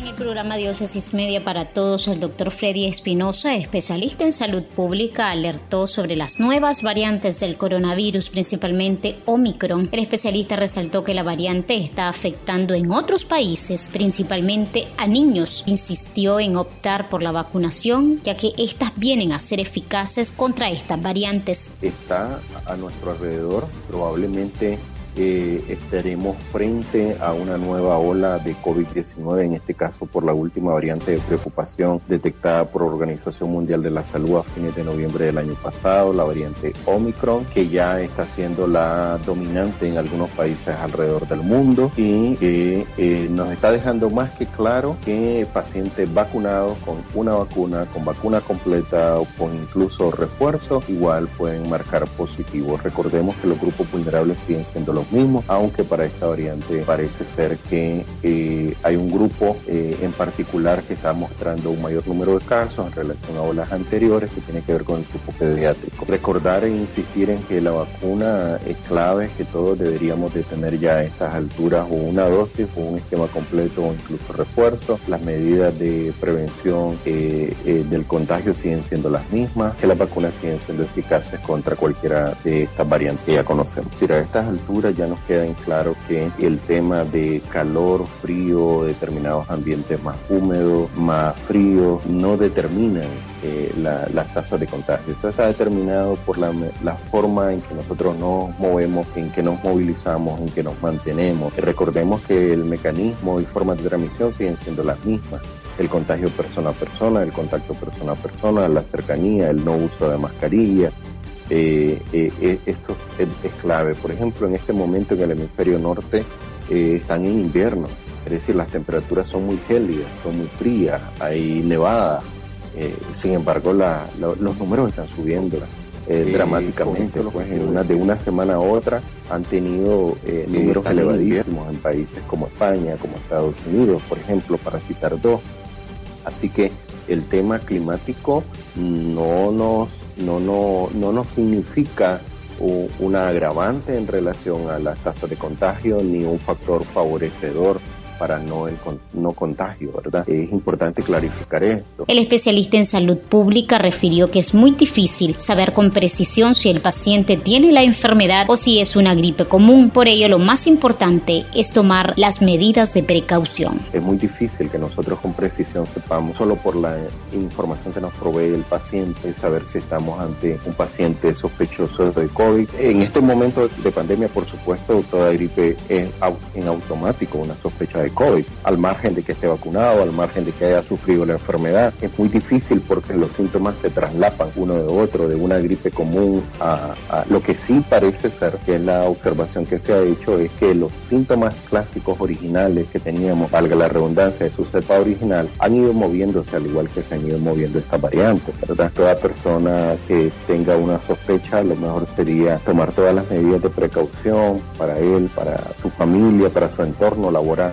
En el programa Diócesis Media para Todos, el doctor Freddy Espinosa, especialista en salud pública, alertó sobre las nuevas variantes del coronavirus, principalmente Omicron. El especialista resaltó que la variante está afectando en otros países, principalmente a niños. Insistió en optar por la vacunación, ya que estas vienen a ser eficaces contra estas variantes. Está a nuestro alrededor, probablemente eh, estaremos frente a una nueva ola de COVID-19, en este caso por la última variante de preocupación detectada por Organización Mundial de la Salud a fines de noviembre del año pasado, la variante Omicron, que ya está siendo la dominante en algunos países alrededor del mundo y que eh, nos está dejando más que claro que pacientes vacunados con una vacuna, con vacuna completa o con incluso refuerzo, igual pueden marcar positivo. Recordemos que los grupos vulnerables siguen siendo los mismos, aunque para esta variante parece ser que eh, hay un grupo eh, en particular que está mostrando un mayor número de casos en relación a olas anteriores que tiene que ver con el grupo pediátrico. Recordar e insistir en que la vacuna es clave, que todos deberíamos de tener ya a estas alturas o una dosis o un esquema completo o incluso refuerzo. Las medidas de prevención eh, del contagio siguen siendo las mismas, que las vacunas siguen siendo eficaces contra cualquiera de estas variantes que ya conocemos. Si a estas alturas ya nos queda en claro que el tema de calor, frío, determinados ambientes más húmedos, más fríos, no determinan eh, las tasas de contagio. Esto está determinado por la, forma en que nosotros nos movemos, en que nos movilizamos, en que nos mantenemos. Recordemos que el mecanismo y formas de transmisión siguen siendo las mismas. El contagio persona a persona, el contacto persona a persona, la cercanía, el no uso de mascarilla, eh, eh, eh, eso es, clave. Por ejemplo, en este momento en el hemisferio norte están en invierno, es decir, las temperaturas son muy gélidas, son muy frías, hay nevada. sin embargo, los números están subiendo dramáticamente. Pues, de una semana a otra han tenido números elevadísimos en países como España, como Estados Unidos, por ejemplo, para citar dos. Así que el tema climático no nos no, no, no nos significa una agravante en relación a las tasas de contagio ni un factor favorecedor para no, el, no contagio, ¿verdad? Es importante clarificar esto. El especialista en salud pública refirió que es muy difícil saber con precisión si el paciente tiene la enfermedad o si es una gripe común. Por ello, lo más importante es tomar las medidas de precaución. Es muy difícil que nosotros con precisión sepamos, solo por la información que nos provee el paciente, saber si estamos ante un paciente sospechoso de COVID. En este momento de pandemia, por supuesto, toda gripe es en automático una sospecha de COVID, al margen de que esté vacunado, al margen de que haya sufrido la enfermedad. Es muy difícil porque los síntomas se traslapan uno de otro, de una gripe común a, lo que sí parece ser, que es la observación que se ha hecho, es que los síntomas clásicos originales que teníamos, valga la redundancia, de su cepa original, han ido moviéndose al igual que se han ido moviendo estas variantes, ¿verdad? Toda persona que tenga una sospecha, lo mejor sería tomar todas las medidas de precaución para él, para su familia, para su entorno laboral